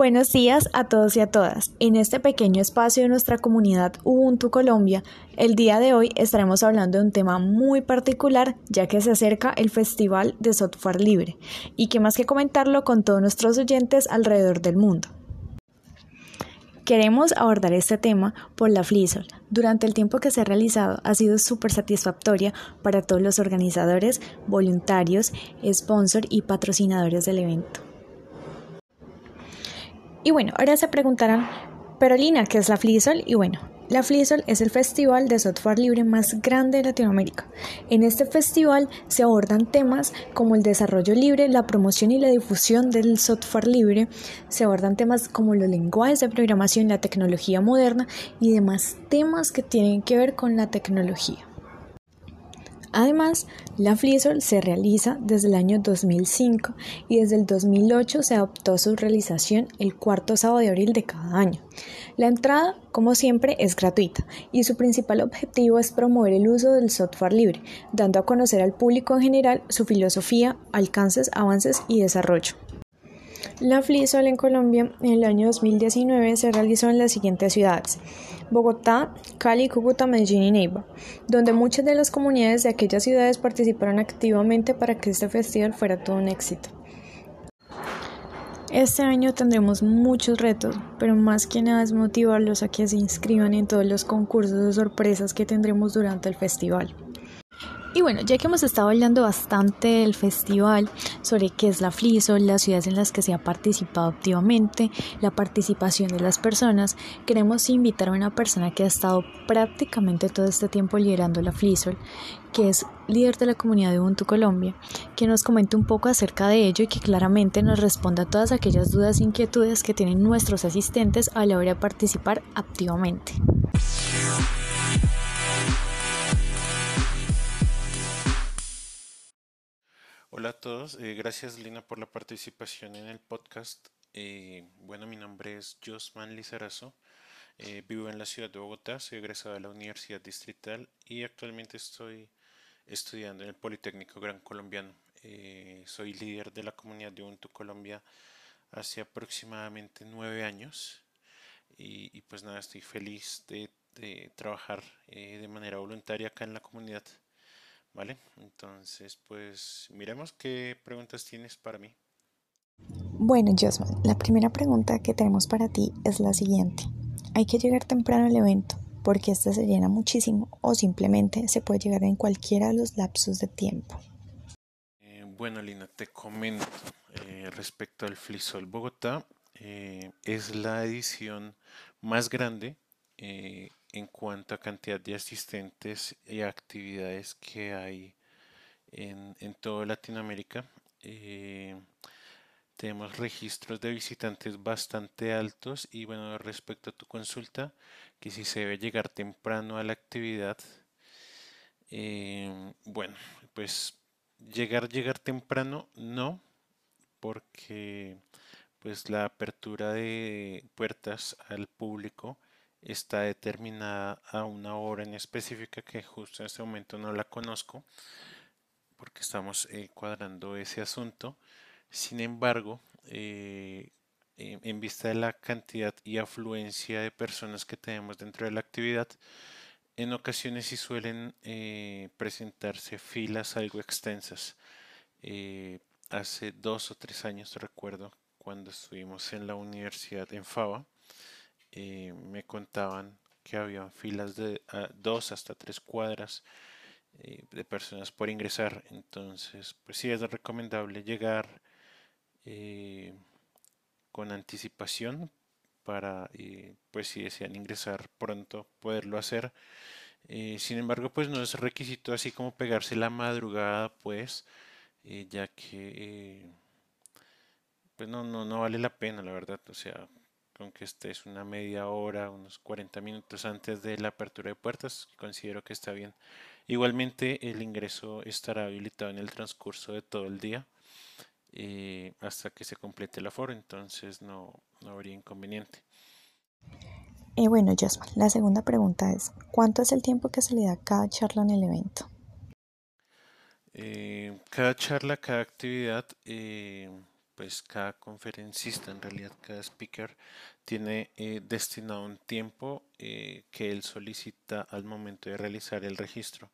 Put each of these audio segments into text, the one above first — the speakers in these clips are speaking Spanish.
Buenos días a todos y a todas. En este pequeño espacio de nuestra comunidad Ubuntu Colombia, el día de hoy estaremos hablando de un tema muy particular ya que se acerca el Festival de Software Libre y que más que comentarlo con todos nuestros oyentes alrededor del mundo. Queremos abordar este tema por la FLISOL. Durante el tiempo que se ha realizado ha sido súper satisfactoria para todos los organizadores, voluntarios, sponsors y patrocinadores del evento. Y bueno, ahora se preguntarán, pero Lina, ¿qué es la FLISOL? Y bueno, la FLISOL es el festival de software libre más grande de Latinoamérica. En este festival se abordan temas como el desarrollo libre, la promoción y la difusión del software libre, se abordan temas como los lenguajes de programación, la tecnología moderna y demás temas que tienen que ver con la tecnología. Además, la FLISOL se realiza desde el año 2005 y desde el 2008 se adoptó su realización el cuarto sábado de abril de cada año. La entrada, como siempre, es gratuita y su principal objetivo es promover el uso del software libre, dando a conocer al público en general su filosofía, alcances, avances y desarrollo. La FLISOL en Colombia en el año 2019 se realizó en las siguientes ciudades: Bogotá, Cali, Cúcuta, Medellín y Neiva, donde muchas de las comunidades de aquellas ciudades participaron activamente para que este festival fuera todo un éxito. Este año tendremos muchos retos, pero más que nada es motivarlos a que se inscriban en todos los concursos o sorpresas que tendremos durante el festival. Y bueno, ya que hemos estado hablando bastante del festival, sobre qué es la FLISO, las ciudades en las que se ha participado activamente, la participación de las personas, queremos invitar a una persona que ha estado prácticamente todo este tiempo liderando la FLISOL, que es líder de la comunidad de Ubuntu Colombia, que nos comente un poco acerca de ello y que claramente nos responda a todas aquellas dudas e inquietudes que tienen nuestros asistentes a la hora de participar activamente. Hola a todos, eh, gracias Lina por la participación en el podcast. Eh, bueno, mi nombre es Josman Lizarazo, eh, vivo en la ciudad de Bogotá, soy egresado de la Universidad Distrital y actualmente estoy estudiando en el Politécnico Gran Colombiano. soy líder de la comunidad de Ubuntu Colombia hace aproximadamente nueve años y, pues nada, estoy feliz de, de trabajar de manera voluntaria acá en la comunidad. ¿Vale? Entonces, pues miremos qué preguntas tienes para mí. Bueno, Josman, la primera pregunta que tenemos para ti es la siguiente. ¿Hay que llegar temprano al evento porque este se llena muchísimo o simplemente se puede llegar en cualquiera de los lapsos de tiempo? Eh, bueno, Lina, te comento eh, respecto al Flisol Bogotá. Eh, es la edición más grande en cuanto a cantidad de asistentes y actividades que hay en, toda Latinoamérica. Eh, tenemos registros de visitantes bastante altos y bueno, respecto a tu consulta, que si se debe llegar temprano a la actividad, eh, bueno, pues llegar, llegar temprano no, porque pues la apertura de puertas al público está determinada a una hora en específica que justo en este momento no la conozco porque estamos eh, cuadrando ese asunto. Sin embargo, eh, en vista de la cantidad y afluencia de personas que tenemos dentro de la actividad, en ocasiones sí suelen eh, presentarse filas algo extensas. hace dos o tres años recuerdo cuando estuvimos en la universidad en Fava, eh, me contaban que había filas de dos hasta tres cuadras eh, de personas por ingresar. Entonces, pues sí es recomendable llegar eh, con anticipación para, pues si desean ingresar pronto, poderlo hacer. sin embargo, pues no es requisito así como pegarse la madrugada, pues, ya que pues no, no, no vale la pena, la verdad. O sea, aunque estés una media hora, unos 40 minutos antes de la apertura de puertas, considero que está bien. Igualmente el ingreso estará habilitado en el transcurso de todo el día eh, hasta que se complete el aforo, entonces no, habría inconveniente. Eh, bueno, Jasmine, la segunda pregunta es, ¿cuánto es el tiempo que se le da a cada charla en el evento? Eh, cada charla, cada actividad pues cada conferencista, en realidad cada speaker, tiene eh, destinado un tiempo eh, que él solicita al momento de realizar el registro.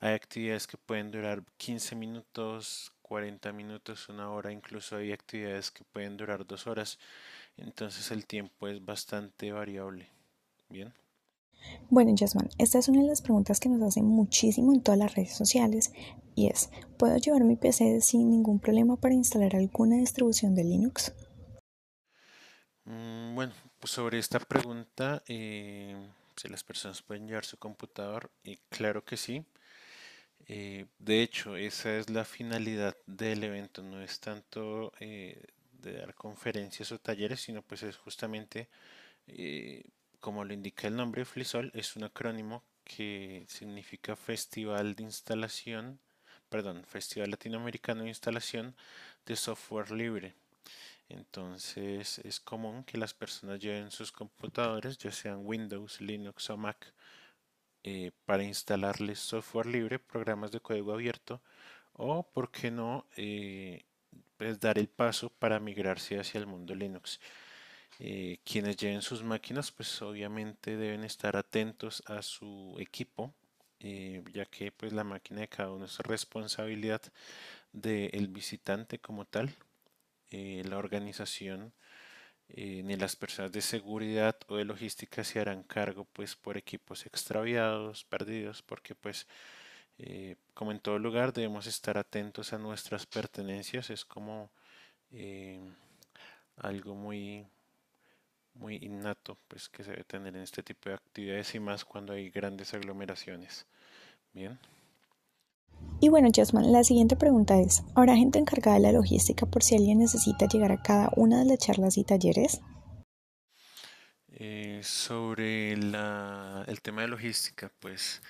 Hay actividades que pueden durar 15 minutos, 40 minutos, una hora, incluso hay actividades que pueden durar dos horas. Entonces el tiempo es bastante variable. Bien. Bueno, Jasmine, esta es una de las preguntas que nos hacen muchísimo en todas las redes sociales y es, ¿puedo llevar mi PC sin ningún problema para instalar alguna distribución de Linux? Mm, bueno, pues sobre esta pregunta, eh, si las personas pueden llevar su computador, y claro que sí. Eh, de hecho, esa es la finalidad del evento, no es tanto eh, de dar conferencias o talleres, sino pues es justamente como lo indica el nombre, FLISOL es un acrónimo que significa Festival de Instalación, perdón, Festival Latinoamericano de Instalación de Software Libre. Entonces es común que las personas lleven sus computadores, ya sean Windows, Linux o Mac, eh, para instalarles software libre, programas de código abierto, o, por qué no, eh, pues dar el paso para migrarse hacia el mundo Linux. Eh, quienes lleven sus máquinas pues obviamente deben estar atentos a su equipo eh, ya que pues la máquina de cada uno es responsabilidad del visitante como tal eh, la organización ni las personas de seguridad o de logística se harán cargo pues por equipos extraviados perdidos porque pues como en todo lugar debemos estar atentos a nuestras pertenencias es como algo muy muy innato pues que se debe tener en este tipo de actividades y más cuando hay grandes aglomeraciones. Bien. Y bueno, Jasmine, la siguiente pregunta es, ¿habrá gente encargada de la logística por si alguien necesita llegar a cada una de las charlas y talleres? Eh, sobre el tema de logística, pues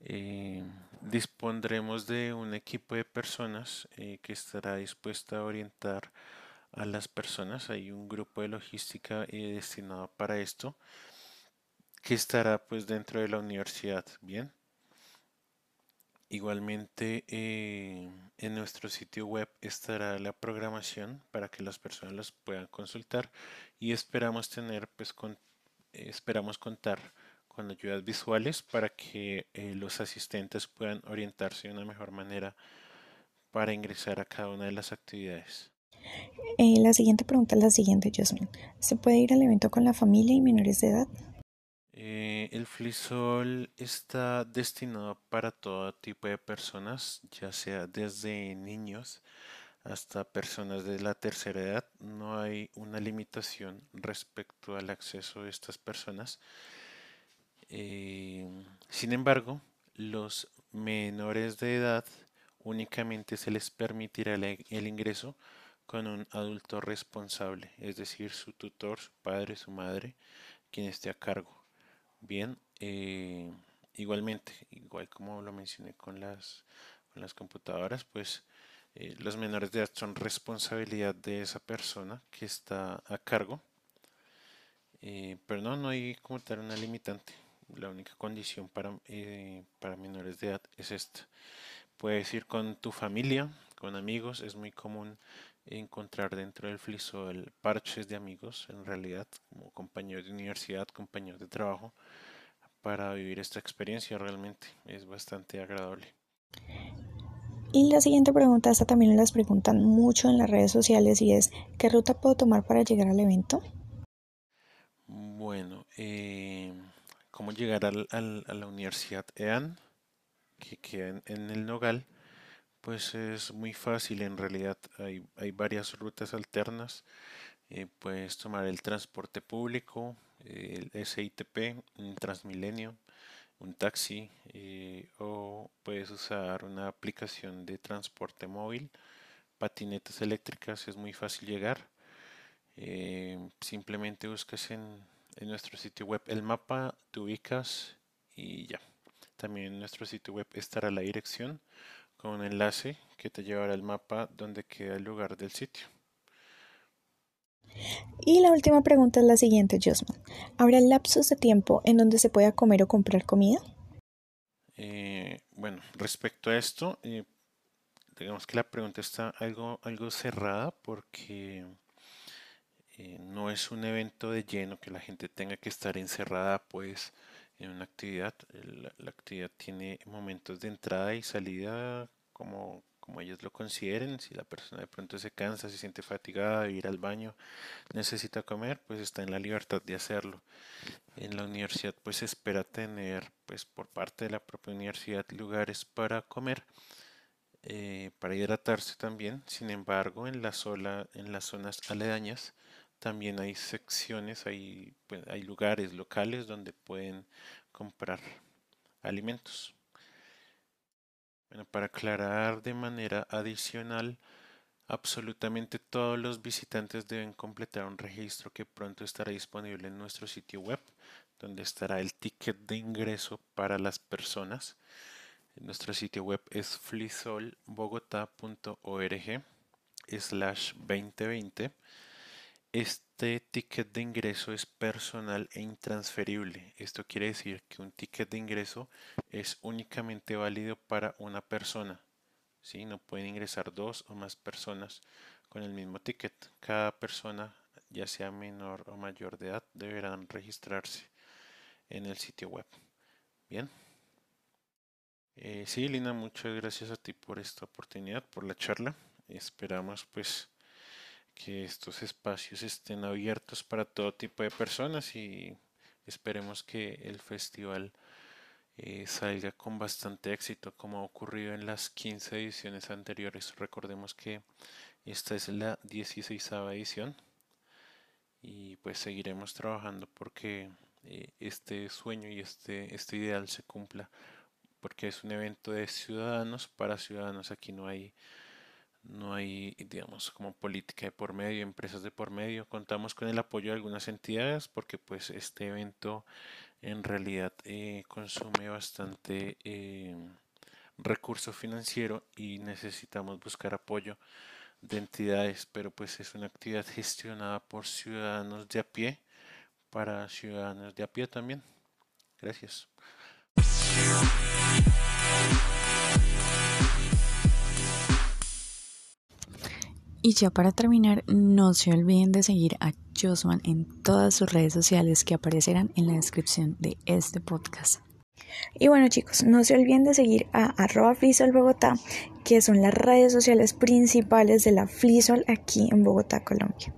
eh, dispondremos de un equipo de personas eh, que estará dispuesta a orientar a las personas. Hay un grupo de logística eh, destinado para esto que estará pues dentro de la universidad. Bien. Igualmente eh, en nuestro sitio web estará la programación para que las personas las puedan consultar y esperamos tener pues con, esperamos contar con ayudas visuales para que eh, los asistentes puedan orientarse de una mejor manera para ingresar a cada una de las actividades. Eh, la siguiente pregunta es la siguiente, Jasmine. ¿Se puede ir al evento con la familia y menores de edad? Eh, el FLISOL está destinado para todo tipo de personas, ya sea desde niños hasta personas de la tercera edad. No hay una limitación respecto al acceso de estas personas. Eh, sin embargo, los menores de edad únicamente se les permitirá el ingreso con un adulto responsable, es decir, su tutor, su padre, su madre, quien esté a cargo. Bien, eh, igualmente, igual como lo mencioné con las, con las computadoras, pues eh, los menores de edad son responsabilidad de esa persona que está a cargo. Eh, pero no, no hay como tal una limitante. La única condición para, para menores de edad es esta. Puedes ir con tu familia, con amigos, es muy común encontrar dentro del FLISOL parches de amigos, en realidad, como compañeros de universidad, compañeros de trabajo, para vivir esta experiencia realmente es bastante agradable. Y la siguiente pregunta, esta también las preguntan mucho en las redes sociales y es, ¿qué ruta puedo tomar para llegar al evento? Bueno, eh, ¿cómo llegar al, a la Universidad EAN, que queda en el Nogal? Pues es muy fácil, en realidad hay, hay varias rutas alternas. Eh, puedes tomar el transporte público, el SITP, un Transmilenio, un taxi eh, o puedes usar una aplicación de transporte móvil, patinetas eléctricas, es muy fácil llegar. Eh, simplemente buscas en, en nuestro sitio web el mapa, te ubicas y ya. También en nuestro sitio web estará la dirección con un enlace que te llevará al mapa donde queda el lugar del sitio. Y la última pregunta es la siguiente, Josman. ¿Habrá lapsos de tiempo en donde se pueda comer o comprar comida? Eh, bueno, respecto a esto, eh, digamos que la pregunta está algo, algo cerrada porque eh, no es un evento de lleno que la gente tenga que estar encerrada pues en una actividad. La, actividad tiene momentos de entrada y salida como, como ellos lo consideren. Si la persona de pronto se cansa, se siente fatigada, ir al baño, necesita comer, pues está en la libertad de hacerlo. En la universidad pues espera tener pues por parte de la propia universidad lugares para comer. Eh, para hidratarse también, sin embargo en la, sola, en las zonas aledañas también hay secciones, hay, pues, hay lugares locales donde pueden comprar alimentos. Bueno, para aclarar de manera adicional, absolutamente todos los visitantes deben completar un registro que pronto estará disponible en nuestro sitio web, donde estará el ticket de ingreso para las personas. Nuestro sitio web es flisolbogotá.org slash 2020 este ticket de ingreso es personal e intransferible. Esto quiere decir que un ticket de ingreso es únicamente válido para una persona. ¿sí? No pueden ingresar dos o más personas con el mismo ticket. Cada persona, ya sea menor o mayor de edad, deberán registrarse en el sitio web. Bien. Eh, sí, Lina, muchas gracias a ti por esta oportunidad, por la charla. Esperamos pues que estos espacios estén abiertos para todo tipo de personas y esperemos que el festival eh, salga con bastante éxito como ha ocurrido en las 15 ediciones anteriores. Recordemos que esta es la 16 edición y pues seguiremos trabajando porque eh, este sueño y este, este ideal se cumpla porque es un evento de ciudadanos para ciudadanos. Aquí no hay no hay, digamos, como política de por medio, empresas de por medio. Contamos con el apoyo de algunas entidades porque pues este evento en realidad eh, consume bastante eh, recurso financiero y necesitamos buscar apoyo de entidades, pero pues es una actividad gestionada por ciudadanos de a pie para ciudadanos de a pie también. Gracias. Y ya para terminar, no se olviden de seguir a Josman en todas sus redes sociales que aparecerán en la descripción de este podcast. Y bueno chicos, no se olviden de seguir a arroba Bogotá, que son las redes sociales principales de la Flisol aquí en Bogotá, Colombia.